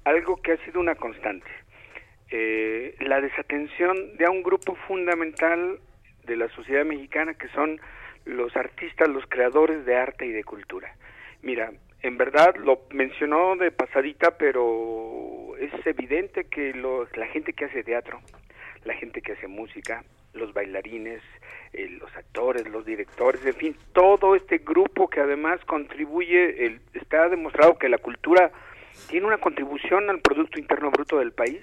algo que ha sido una constante. Eh, la desatención de un grupo fundamental de la sociedad mexicana que son los artistas, los creadores de arte y de cultura. Mira, en verdad lo mencionó de pasadita, pero es evidente que los, la gente que hace teatro, la gente que hace música, los bailarines, eh, los actores, los directores, en fin, todo este grupo que además contribuye, el- está demostrado que la cultura tiene una contribución al Producto Interno Bruto del país.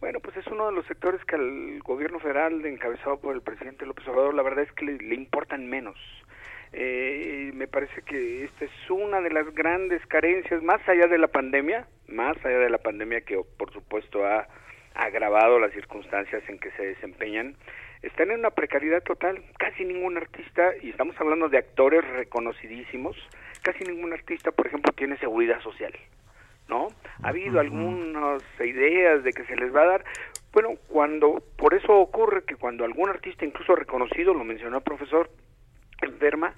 Bueno, pues es uno de los sectores que al gobierno federal, encabezado por el presidente López Obrador, la verdad es que le, importan menos. Eh, me parece que esta es una de las grandes carencias, más allá de la pandemia, más allá de la pandemia que por supuesto ha agravado las circunstancias en que se desempeñan, están en una precariedad total. Casi ningún artista, y estamos hablando de actores reconocidísimos, casi ningún artista, por ejemplo, tiene seguridad social. ¿no? Ha habido algunas ideas de que se les va a dar. Bueno, cuando, por eso ocurre que cuando algún artista, incluso reconocido, lo mencionó el profesor, enferma,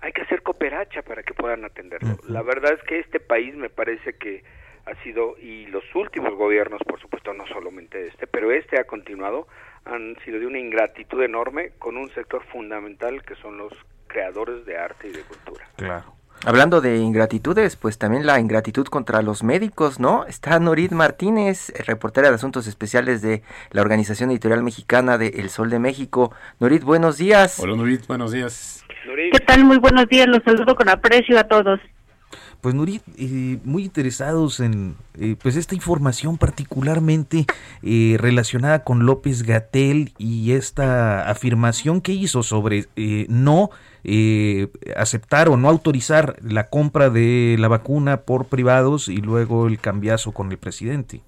hay que hacer cooperacha para que puedan atenderlo. La verdad es que este país me parece que ha sido, y los últimos gobiernos, por supuesto, no solamente este, pero este ha continuado, han sido de una ingratitud enorme con un sector fundamental que son los creadores de arte y de cultura. Claro. Hablando de ingratitudes, pues también la ingratitud contra los médicos, ¿no? Está Norit Martínez, reportera de Asuntos Especiales de la Organización Editorial Mexicana de El Sol de México. Norit, buenos días. Hola Norit, buenos días. ¿Qué tal? Muy buenos días, los saludo con aprecio a todos. Pues Nurit, eh, muy interesados en eh, pues esta información particularmente eh, relacionada con López Gatel y esta afirmación que hizo sobre no aceptar o no autorizar la compra de la vacuna por privados y luego el cambiazo con el presidente.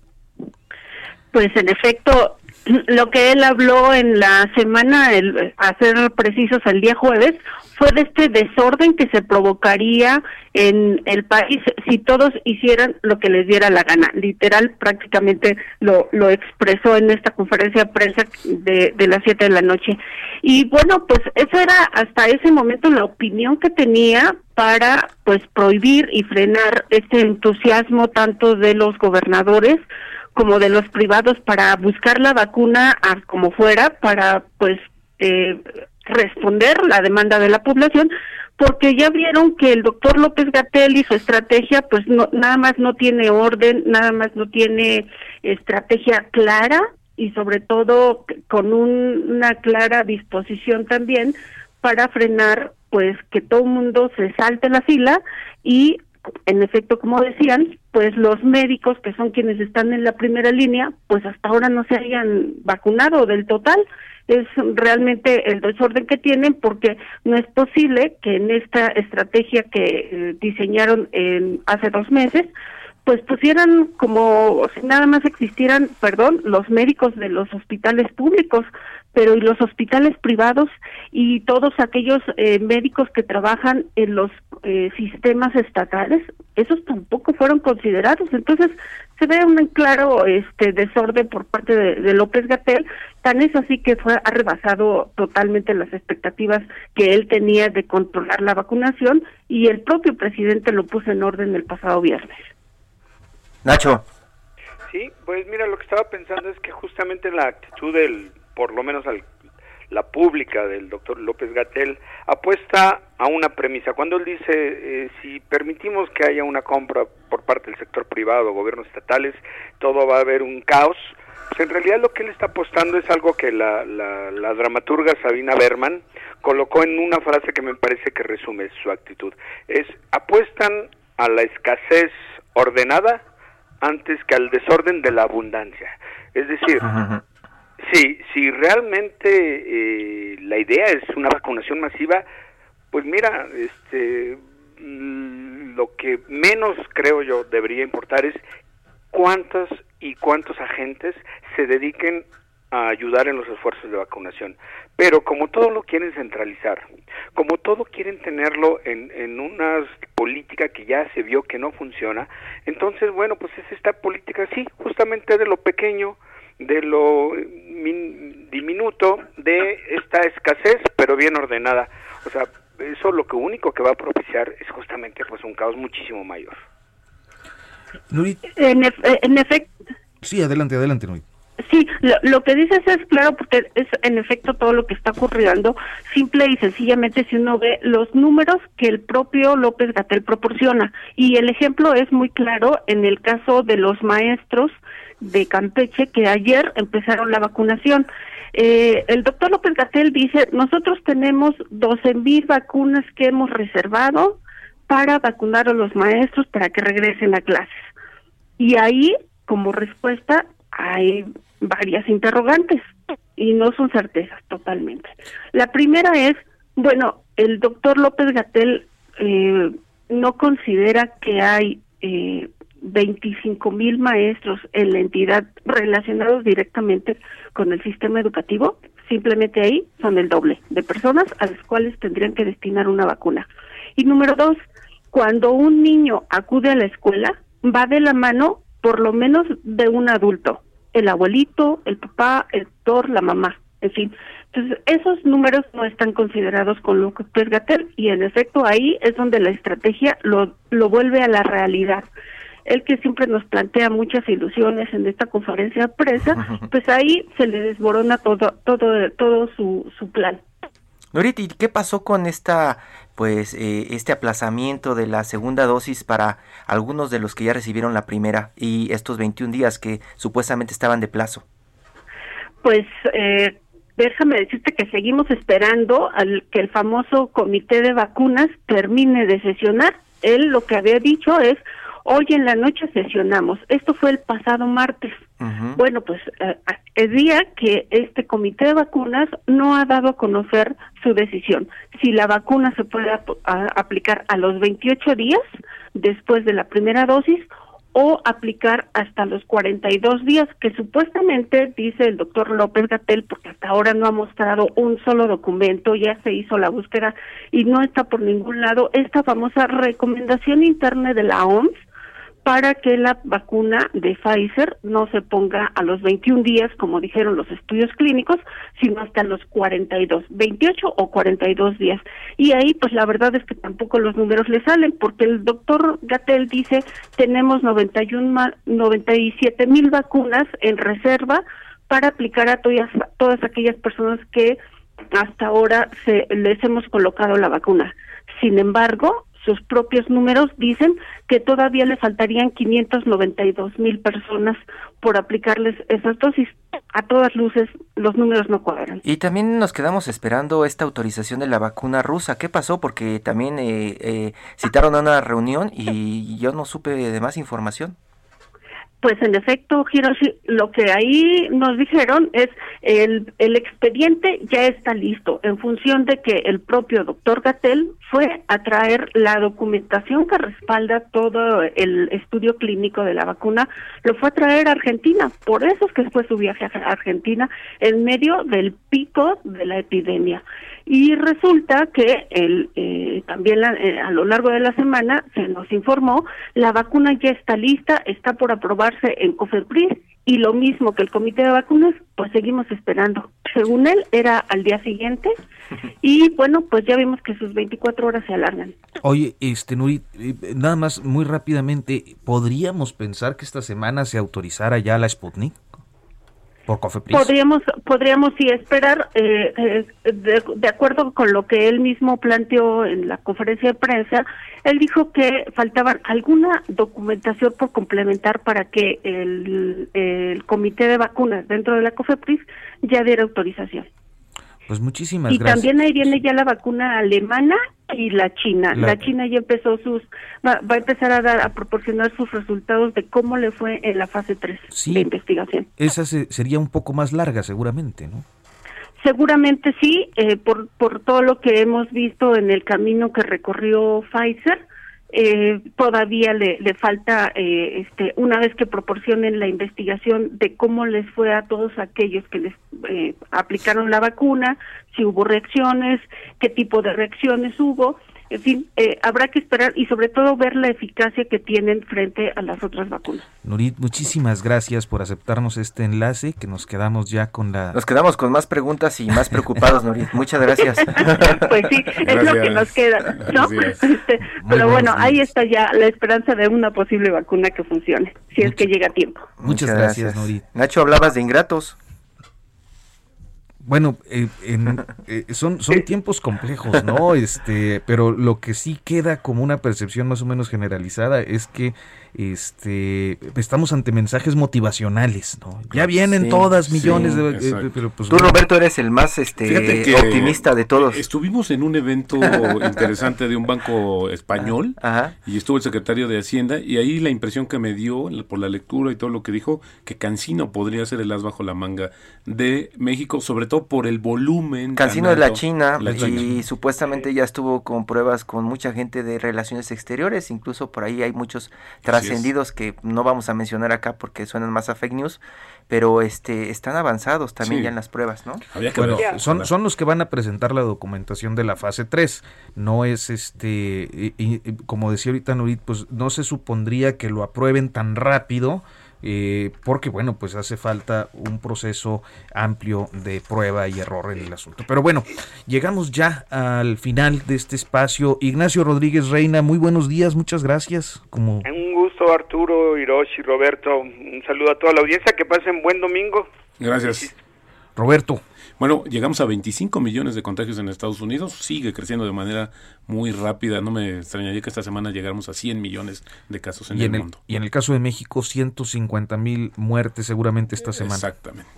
Pues en efecto, lo que él habló en la semana, el, a ser precisos el día jueves, fue de este desorden que se provocaría en el país si todos hicieran lo que les diera la gana. Literal, prácticamente lo, lo expresó en esta conferencia de prensa de, de las 7 de la noche. Y bueno, pues esa era hasta ese momento la opinión que tenía para pues prohibir y frenar este entusiasmo tanto de los gobernadores como de los privados para buscar la vacuna como fuera para pues eh, responder la demanda de la población porque ya vieron que el doctor López Gatel y su estrategia pues no, nada más no tiene orden, nada más no tiene estrategia clara y sobre todo con una clara disposición también para frenar pues que todo el mundo se salte la fila y en efecto, como decían, pues los médicos que son quienes están en la primera línea, pues hasta ahora no se hayan vacunado del total. Es realmente el desorden que tienen porque no es posible que en esta estrategia que eh, diseñaron en, hace dos meses, pues pusieran como si nada más existieran, perdón, los médicos de los hospitales públicos, pero y los hospitales privados y todos aquellos eh, médicos que trabajan en los eh, sistemas estatales, esos tampoco fueron considerados. Entonces se ve un claro este desorden por parte de, López Gatel, tan es así que fue ha rebasado totalmente las expectativas que él tenía de controlar la vacunación y el propio presidente lo puso en orden el pasado viernes. Nacho. Sí, pues mira, lo que estaba pensando es que justamente la actitud del, por lo menos al, la pública del doctor López Gatel, apuesta a una premisa. Cuando él dice, eh, si permitimos que haya una compra por parte del sector privado, gobiernos estatales, todo va a haber un caos, pues en realidad lo que él está apostando es algo que la, la, la dramaturga Sabina Berman colocó en una frase que me parece que resume su actitud. Es, apuestan a la escasez ordenada antes que al desorden de la abundancia. Es decir, sí, si realmente eh, la idea es una vacunación masiva, pues mira, este, mm, lo que menos creo yo debería importar es cuántos y cuántos agentes se dediquen a ayudar en los esfuerzos de vacunación. Pero como todo lo quieren centralizar, como todo quieren tenerlo en, en una política que ya se vio que no funciona, entonces, bueno, pues es esta política, sí, justamente de lo pequeño, de lo diminuto, de esta escasez, pero bien ordenada. O sea, eso lo que único que va a propiciar es justamente pues un caos muchísimo mayor. En, en efecto. Sí, adelante, adelante, Nuit. Sí, lo, que dices es claro porque es en efecto todo lo que está ocurriendo, simple y sencillamente si uno ve los números que el propio López Gatel proporciona. Y el ejemplo es muy claro en el caso de los maestros de Campeche que ayer empezaron la vacunación. Eh, el doctor López Gatel dice, nosotros tenemos 12 mil vacunas que hemos reservado para vacunar a los maestros para que regresen a clases. Y ahí, como respuesta, hay varias interrogantes y no son certezas totalmente. La primera es, bueno, el doctor López Gatel eh, no considera que hay eh, 25 mil maestros en la entidad relacionados directamente con el sistema educativo. Simplemente ahí son el doble de personas a las cuales tendrían que destinar una vacuna. Y número dos, cuando un niño acude a la escuela, va de la mano por lo menos de un adulto el abuelito, el papá, el doctor, la mamá, en fin. Entonces, esos números no están considerados con López Gatel y en efecto ahí es donde la estrategia lo, lo vuelve a la realidad. El que siempre nos plantea muchas ilusiones en esta conferencia de prensa, pues ahí se le desborona todo todo todo su, su plan. Norita, ¿y qué pasó con esta pues eh, este aplazamiento de la segunda dosis para algunos de los que ya recibieron la primera y estos 21 días que supuestamente estaban de plazo? Pues eh, déjame decirte que seguimos esperando al que el famoso comité de vacunas termine de sesionar. Él lo que había dicho es, hoy en la noche sesionamos. Esto fue el pasado martes. Bueno, pues eh, el día que este comité de vacunas no ha dado a conocer su decisión. Si la vacuna se puede aplicar a los 28 días después de la primera dosis o aplicar hasta los 42 días, que supuestamente dice el doctor López Gatel, porque hasta ahora no ha mostrado un solo documento, ya se hizo la búsqueda y no está por ningún lado esta famosa recomendación interna de la OMS para que la vacuna de Pfizer no se ponga a los 21 días, como dijeron los estudios clínicos, sino hasta los 42, 28 o 42 días. Y ahí, pues la verdad es que tampoco los números le salen, porque el doctor Gatel dice, tenemos 91, 97 mil vacunas en reserva para aplicar a todas, todas aquellas personas que hasta ahora se, les hemos colocado la vacuna. Sin embargo, sus propios números dicen que todavía le faltarían 592 mil personas por aplicarles esas dosis. A todas luces, los números no cuadran. Y también nos quedamos esperando esta autorización de la vacuna rusa. ¿Qué pasó? Porque también eh, eh, citaron a una reunión y yo no supe de más información. Pues en efecto, Hiroshi, lo que ahí nos dijeron es el, el expediente ya está listo en función de que el propio doctor Gatel fue a traer la documentación que respalda todo el estudio clínico de la vacuna, lo fue a traer a Argentina. Por eso es que fue su viaje a Argentina en medio del pico de la epidemia. Y resulta que el, eh, también eh, a lo largo de la semana se nos informó, la vacuna ya está lista, está por aprobarse en COFEPRIS y lo mismo que el comité de vacunas, pues seguimos esperando. Según él, era al día siguiente [laughs] y bueno, pues ya vimos que sus 24 horas se alargan. Oye, este Nuri, eh, nada más muy rápidamente, ¿podríamos pensar que esta semana se autorizara ya la Sputnik? Podríamos, podríamos sí esperar, eh, eh, de, acuerdo con lo que él mismo planteó en la conferencia de prensa, él dijo que faltaba alguna documentación por complementar para que el comité de vacunas dentro de la COFEPRIS ya diera autorización. Pues muchísimas y gracias. Y también ahí viene ya la vacuna alemana y la China. La, China ya empezó sus, va, a empezar a dar, a proporcionar sus resultados de cómo le fue en la fase 3 de investigación. Esa sería un poco más larga seguramente, ¿no? Seguramente sí, eh, por, por todo lo que hemos visto en el camino que recorrió Pfizer, eh, todavía le, le falta, eh, este, una vez que proporcionen la investigación de cómo les fue a todos aquellos que les eh, aplicaron la vacuna, si hubo reacciones, qué tipo de reacciones hubo, en fin, eh, habrá que esperar y sobre todo ver la eficacia que tienen frente a las otras vacunas. Nurit, muchísimas gracias por aceptarnos este enlace, que nos quedamos ya con la... Nos quedamos con más preguntas y más preocupados, Nurit. Muchas gracias. [laughs] pues sí, es lo que nos queda, ¿no? [laughs] Este, pero bueno, ahí está ya la esperanza de una posible vacuna que funcione, si es que llega a tiempo. Muchas, gracias, Nurit. Nacho, hablabas de ingratos. Bueno, eh, [laughs] eh, son, son tiempos complejos, ¿no? Este, pero lo que sí queda como una percepción más o menos generalizada es que este estamos ante mensajes motivacionales no ya vienen todas millones de eh, pero pues, tú Roberto eres el más este optimista de todos. estuvimos en un evento [laughs] interesante de un banco español y estuvo el secretario de hacienda y ahí la impresión que me dio por la lectura y todo lo que dijo que Cancino podría ser el as bajo la manga de México sobre todo por el volumen Cancino es la China y supuestamente ya estuvo con pruebas con mucha gente de relaciones exteriores incluso por ahí hay muchos trascendidos que no vamos a mencionar acá porque suenan más a fake news, pero este están avanzados también ya en las pruebas, ¿no? bueno, son, son los que van a presentar la documentación de la fase 3. No es este, y, como decía ahorita Nurit, pues no se supondría que lo aprueben tan rápido eh, porque bueno, pues hace falta un proceso amplio de prueba y error en el asunto. Pero bueno, llegamos ya al final de este espacio. Ignacio Rodríguez Reina, muy buenos días, muchas gracias. Como... Un gusto Arturo, Hiroshi, Roberto, un saludo a toda la audiencia, que pasen buen domingo. Gracias. Roberto. Bueno, llegamos a 25 millones de contagios en Estados Unidos, sigue creciendo de manera muy rápida, no me extrañaría que esta semana llegáramos a 100 millones de casos en y el, en el mundo. Y en el caso de México, 150 mil muertes seguramente esta semana. Exactamente.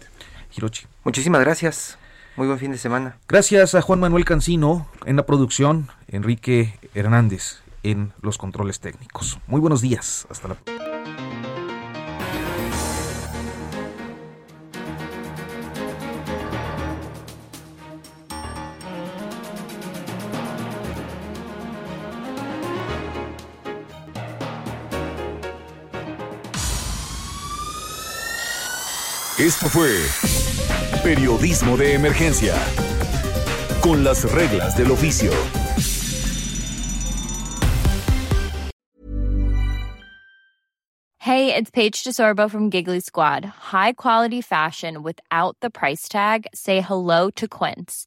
Hirochi. Muchísimas gracias. Muy buen fin de semana. Gracias a Juan Manuel Cancino en la producción, Enrique Hernández en los controles técnicos. Muy buenos días. Hasta la Esto fue Periodismo de Emergencia. Con las reglas del oficio. Hey, it's Paige DeSorbo from Giggly Squad. High quality fashion without the price tag. Say hello to Quince.